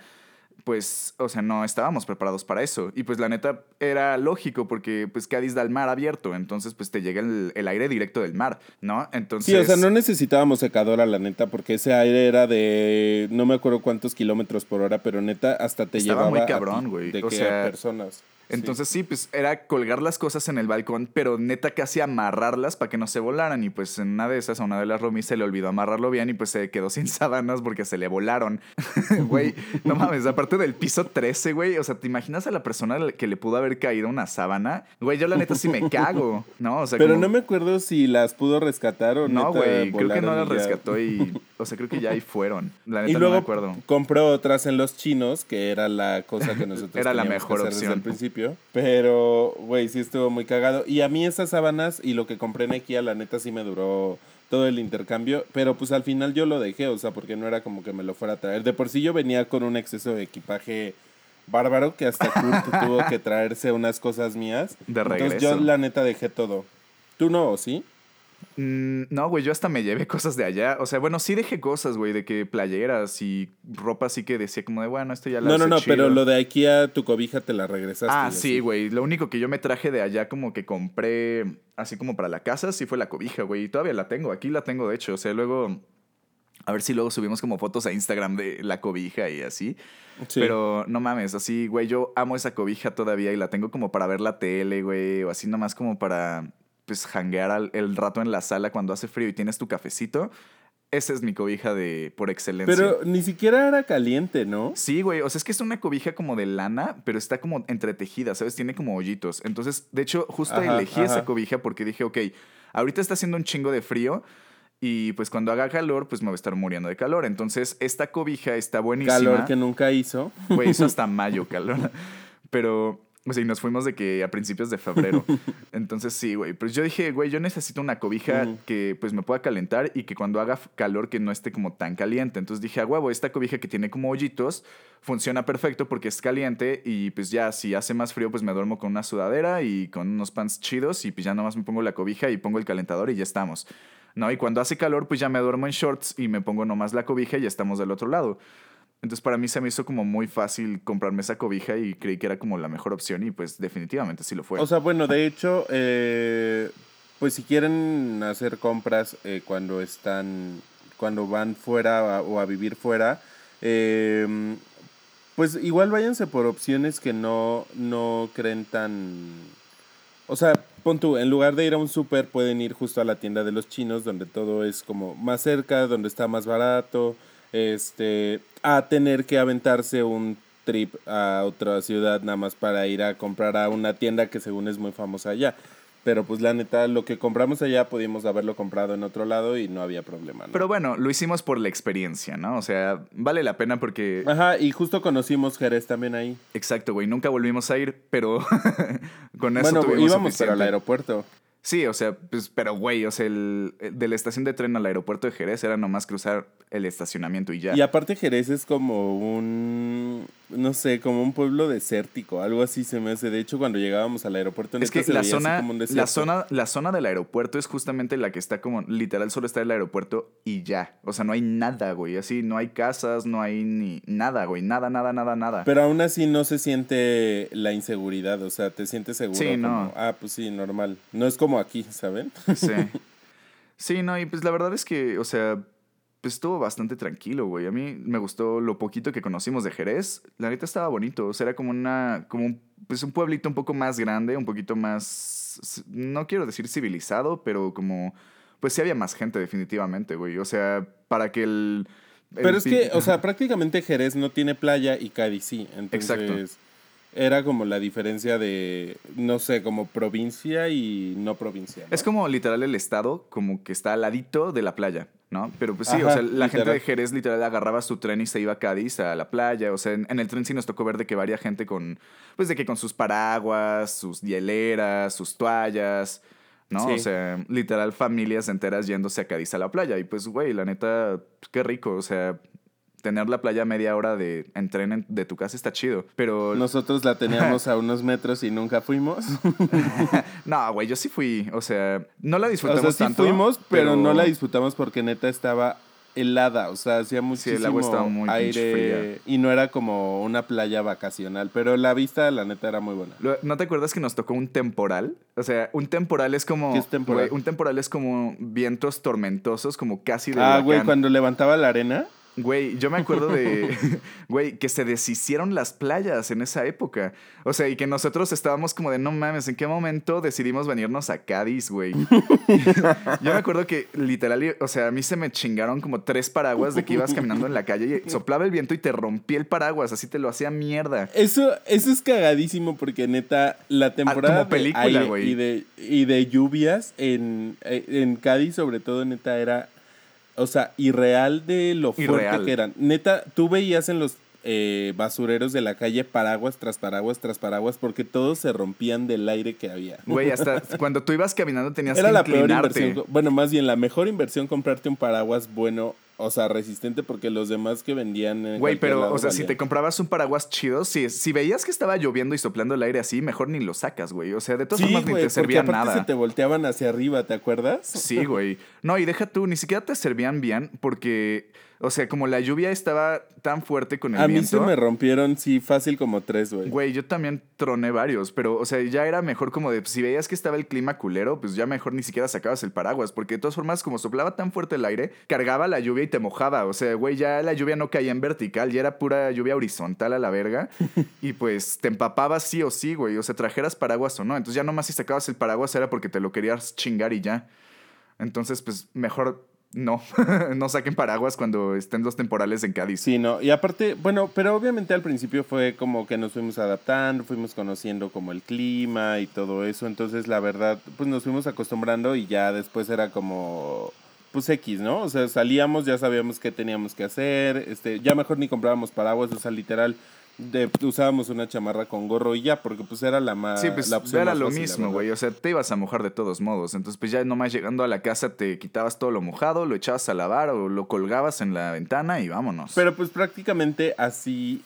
pues, o sea, no estábamos preparados para eso. Y pues la neta era lógico porque pues Cádiz da el mar abierto, entonces pues te llega el, aire directo del mar, ¿no? Entonces... Sí, o sea, no necesitábamos secadora, la neta, porque ese aire era de no me acuerdo cuántos kilómetros por hora, pero neta hasta te Estaba llevaba muy cabrón, güey. De o sea, personas. Entonces sí. pues era colgar las cosas en el balcón, pero neta casi amarrarlas para que no se volaran. Y pues en una de esas, a una de las romis se le olvidó amarrarlo bien y pues se quedó (laughs) sin sábanas porque se le volaron. (laughs) Güey, no mames, aparte del piso 13, güey, o sea, ¿te imaginas a la persona que le pudo haber caído una sábana? Güey, yo la neta sí me (laughs) cago, ¿no? O sea, pero no me acuerdo si las pudo rescatar o no. No, güey, creo que no las rescató y, o sea, creo que ya ahí fueron. La neta y luego no me acuerdo. compró otras en los chinos, que era la cosa que nosotros Era la mejor opción. Desde el principio. Pero, güey, sí estuvo muy cagado. Y a mí esas sábanas y lo que compré en IKEA, la neta sí me duró todo el intercambio, pero pues al final yo lo dejé, o sea, porque no era como que me lo fuera a traer. De por sí yo venía con un exceso de equipaje bárbaro que hasta Kurt tuvo que traerse unas cosas mías. De regreso. Entonces yo la neta dejé todo. ¿Tú no, sí? Mm, no, güey, yo hasta me llevé (laughs) cosas de allá. O sea, bueno, sí dejé cosas, güey, de que playeras y ropa así que decía como de, bueno, esto ya la No, no, no, pero lo de IKEA, tu cobija te la regresaste. Ah, sí, güey. Lo único que yo me traje de allá como que compré así como para la casa, sí fue la cobija, güey. Y todavía la tengo, aquí la tengo de hecho. O sea, luego... A ver si luego subimos como fotos a Instagram de la cobija y así. Pero no mames, así, güey, yo amo esa cobija todavía y la tengo como para ver la tele, güey, o así nomás como para pues janguear el rato en la sala cuando hace frío y tienes tu cafecito. Esa es mi cobija de por excelencia. Pero ni siquiera era caliente, ¿no? Sí, güey. O sea, es que es una cobija como de lana, pero está como entretejida, ¿sabes? Tiene como hoyitos. Entonces, de hecho, justo elegí esa cobija porque dije, ok, ahorita está haciendo un chingo de frío. Y pues cuando haga calor, pues me voy a estar muriendo de calor. Entonces, esta cobija está buenísima. Calor que nunca hizo. Güey, hizo (laughs) hasta mayo calor. Pero y nos fuimos de que a principios de febrero. (laughs) Entonces sí, güey. Pues yo dije, güey, yo necesito una cobija que pues me pueda calentar y que cuando haga calor que no esté como tan caliente. Entonces dije, a huevo, esta cobija que tiene como hoyitos funciona perfecto porque es caliente y pues ya si hace más frío pues me duermo con una sudadera y con unos pants chidos y pues ya nomás me pongo la cobija y pongo el calentador y ya estamos. ¿No? Y cuando hace calor pues ya me duermo en shorts y me pongo nomás la cobija y ya estamos del otro lado. Entonces para mí se me hizo como muy fácil comprarme esa cobija y creí que era como la mejor opción y pues definitivamente sí lo fue. O sea, bueno, de hecho, eh, pues si quieren hacer compras eh, cuando están, cuando van fuera o a vivir fuera, em, pues igual váyanse por opciones que no, no creen tan... O sea, pon tú, en lugar de ir a un súper pueden ir justo a la tienda de los chinos donde todo es como más cerca, donde está más barato este, a tener que aventarse un trip a otra ciudad nada más para ir a comprar a una tienda que según es muy famosa allá. Pero pues la neta, lo que compramos allá pudimos haberlo comprado en otro lado y no había problema. Pero bueno, lo hicimos por la experiencia, ¿no? O sea, vale la pena porque... Ajá, y justo conocimos Jerez también ahí. Exacto, güey. Nunca volvimos a ir, pero (laughs) con eso bueno, tuvimos íbamos pero al aeropuerto. Sí, o sea, pues, pero güey, o sea, el, de la estación de tren al aeropuerto de Jerez era nomás cruzar el estacionamiento y ya. Y aparte Jerez es como un, no sé, como un pueblo desértico, algo así se me hace. De hecho, cuando llegábamos al aeropuerto, es que la zona, la zona, la zona del aeropuerto es justamente la que está como, literal, solo está el aeropuerto y ya. O sea, no hay nada, güey. Así, no hay casas, no hay ni nada, güey. Nada, nada, nada, nada. Pero aún así no se siente la inseguridad. O sea, te sientes seguro. Sí, no. Ah, pues sí, normal. No es como aquí, ¿saben? Sí. (laughs) Sí, no, y pues la verdad es que, o sea, pues estuvo bastante tranquilo, güey. A mí me gustó lo poquito que conocimos de Jerez. La neta estaba bonito. O sea, era como una, como un, pues un pueblito un poco más grande, un poquito más, no quiero decir civilizado, pero como, pues sí había más gente definitivamente, güey. O sea, para que el... pero es que, o sea, prácticamente Jerez no tiene playa y Cádiz sí. Entonces, Exacto. Era como la diferencia de, no sé, como provincia y no provincia. Es como literal el estado, como que está al ladito de la playa, ¿no? Pero pues sí, o sea, la gente de Jerez literal agarraba su tren y se iba a Cádiz, a la playa. O sea, en, el tren sí nos tocó ver de que varia gente con, pues de que con sus paraguas, sus hieleras, sus toallas, ¿no? O sea, literal familias enteras yéndose a Cádiz a la playa. Y pues, güey, la neta, qué rico. O sea, tener la playa media hora de en tren de tu casa está chido, pero... (laughs) Nosotros la teníamos a unos metros y nunca fuimos. (laughs) no, güey, yo sí fui, o sea, no la disfrutamos o sea, sí fuimos, pero... no la disfrutamos porque neta estaba helada, o sea, hacía muchísimo sí, el agua estaba muy aire y no era como una playa vacacional, pero la vista, la neta, era muy buena. ¿No te acuerdas que nos tocó un temporal? O sea, un temporal es como... ¿Qué es temporal? un temporal es como vientos tormentosos, como casi de Ah, güey, cuando levantaba la arena. Güey, yo me acuerdo de, (laughs) (laughs) güey, que se deshicieron las playas en esa época. O sea, y que nosotros estábamos como de, no mames, ¿en qué momento decidimos venirnos a Cádiz, güey? (laughs) yo me acuerdo que literal, o sea, a mí se me chingaron como tres paraguas de que ibas caminando en la calle y soplaba el viento y te rompí el paraguas, así te lo hacía mierda. Eso, eso es cagadísimo porque neta, la ah, temporada película, de y de, y de lluvias en, en Cádiz, sobre todo, neta, era o sea, irreal de lo fuerte que eran. Neta, tú veías en los, eh, basureros de la calle, paraguas tras paraguas tras paraguas, porque todos se rompían del aire que había. Güey, hasta (laughs) cuando tú ibas caminando tenías Era la peor inversión. Bueno, más bien la mejor inversión comprarte un paraguas bueno o sea, resistente porque los demás que vendían. Güey, pero, o sea, si te comprabas un paraguas chido, si, si veías que estaba lloviendo y soplando el aire así, mejor ni lo sacas, güey. O sea, de todas formas ni te servían nada. se te volteaban hacia arriba, ¿te acuerdas? Sí, güey. No, y deja tú, ni siquiera te servían bien porque o sea, como la lluvia estaba tan fuerte con el a viento. A mí se me rompieron, sí, fácil como tres, güey. Güey, yo también troné varios, pero, o sea, ya era mejor como de, si veías que estaba el clima culero, pues ya mejor ni siquiera sacabas el paraguas, porque de todas formas, como soplaba tan fuerte el aire, cargaba la lluvia y te mojaba. O sea, güey, ya la lluvia no caía en vertical, ya era pura lluvia horizontal a la verga. (laughs) y pues te empapabas sí o sí, güey. O sea, trajeras paraguas o no. Entonces ya nomás si sacabas el paraguas era porque te lo querías chingar y ya. Entonces, pues mejor no, (laughs) no saquen paraguas cuando estén los temporales en Cádiz. Sí, no, y aparte, bueno, pero obviamente al principio fue como que nos fuimos adaptando, fuimos conociendo como el clima y todo eso, entonces la verdad, pues nos fuimos acostumbrando y ya después era como, pues X, ¿no? O sea, salíamos, ya sabíamos qué teníamos que hacer, este, ya mejor ni comprábamos paraguas, o sea, literal, de, usábamos una chamarra con gorro y ya, porque pues era la más. Sí, pues era lo mismo, güey. O sea, te ibas a mojar de todos modos. Entonces, pues ya nomás llegando a la casa te quitabas todo lo mojado, lo echabas a lavar o lo colgabas en la ventana y vámonos. Pero pues prácticamente así.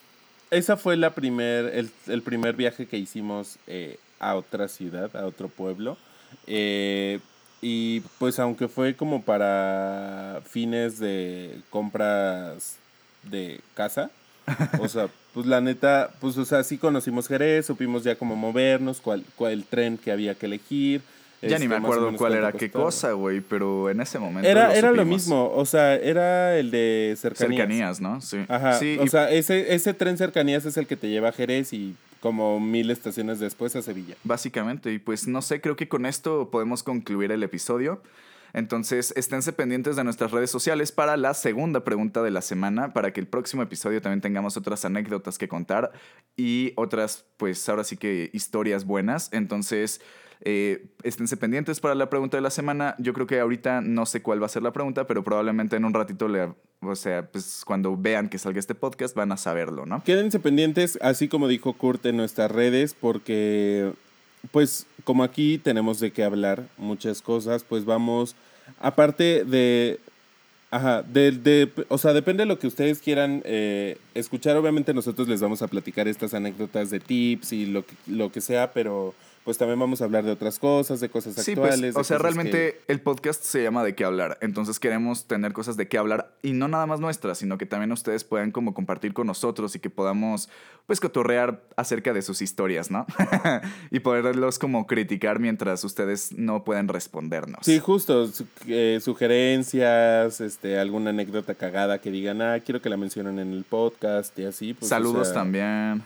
Esa fue la primer, el, primer viaje que hicimos eh, a otra ciudad, a otro pueblo. Eh, y pues aunque fue como para fines de compras de casa, o sea, (laughs) pues la neta, pues o sea, sí conocimos Jerez, supimos ya cómo movernos, cuál, cuál el tren que había que elegir. Ya ni me este, acuerdo cuál era qué cosa, güey, pero en ese momento. Era lo, era lo mismo, o sea, era el de cercanías. Cercanías, ¿no? Sí. Ajá. o sea, ese, ese tren cercanías es el que te lleva a Jerez y como mil estaciones después a Sevilla. Básicamente, y pues no sé, creo que con esto podemos concluir el episodio. Entonces, esténse pendientes de nuestras redes sociales para la segunda pregunta de la semana, para que el próximo episodio también tengamos otras anécdotas que contar y otras, pues ahora sí que historias buenas. Entonces, eh, esténse pendientes para la pregunta de la semana. Yo creo que ahorita no sé cuál va a ser la pregunta, pero probablemente en un ratito le, o sea, pues cuando vean que salga este podcast van a saberlo, ¿no? Quédense pendientes, así como dijo Kurt en nuestras redes, porque pues como aquí tenemos de qué hablar muchas cosas, pues vamos, aparte de, ajá, de, de o sea, depende de lo que ustedes quieran eh, escuchar, obviamente nosotros les vamos a platicar estas anécdotas de tips y lo que, lo que sea, pero pues también vamos a hablar de otras cosas, de cosas sí, pues, actuales. o sea, realmente el podcast se llama De qué hablar. Entonces queremos tener cosas de qué hablar y no nada más nuestras, sino que también ustedes puedan como compartir con nosotros y que podamos pues cotorrear acerca de sus historias, ¿no? (laughs) y poderlos como criticar mientras ustedes no pueden respondernos. Sí, justo. Eh, sugerencias, este, alguna anécdota cagada que digan, ah, quiero que la mencionen en el podcast y así. Pues, Saludos también.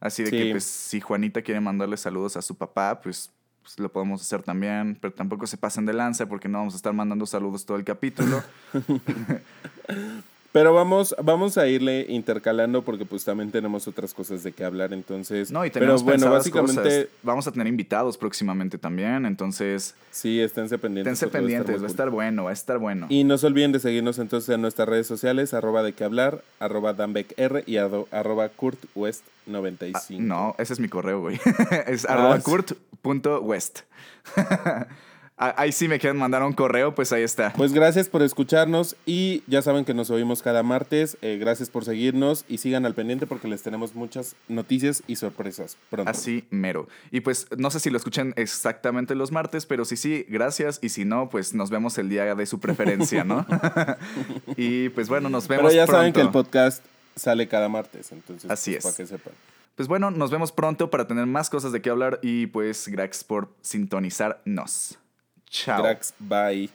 Así de que, pues, si Juanita quiere mandarle saludos a su papá, pues, pues, lo podemos hacer también, pero tampoco se pasen de lanza porque no vamos a estar mandando saludos todo el capítulo. (laughs) Pero vamos, vamos a irle intercalando porque pues también tenemos otras cosas de qué hablar, entonces... No, y tenemos pero, bueno, básicamente... Vamos a tener invitados próximamente también, entonces... Sí, esténse pendientes. Esténse pendientes, va a estar bueno, va a estar bueno. Y no se olviden de seguirnos entonces en nuestras redes sociales, arroba de qué hablar, arroba danbeckr y arroba kurtwest95. Ah, no, ese es mi correo, güey. (laughs) es ah, arroba kurt.west. (laughs) Ahí sí me quieren mandar un correo, pues ahí está. Pues gracias por escucharnos y ya saben que nos oímos cada martes. Eh, gracias por seguirnos y sigan al pendiente porque les tenemos muchas noticias y sorpresas pronto. Así mero. Y pues no sé si lo escuchan exactamente los martes, pero si sí, gracias. Y si no, pues nos vemos el día de su preferencia, ¿no? (laughs) (laughs) y pues bueno, nos vemos. Pero ya saben que el podcast sale cada martes, entonces. Así pues, es. Para que sepan. Pues bueno, nos vemos pronto para tener más cosas de qué hablar y pues gracias por sintonizarnos. Chao. Drax, bye.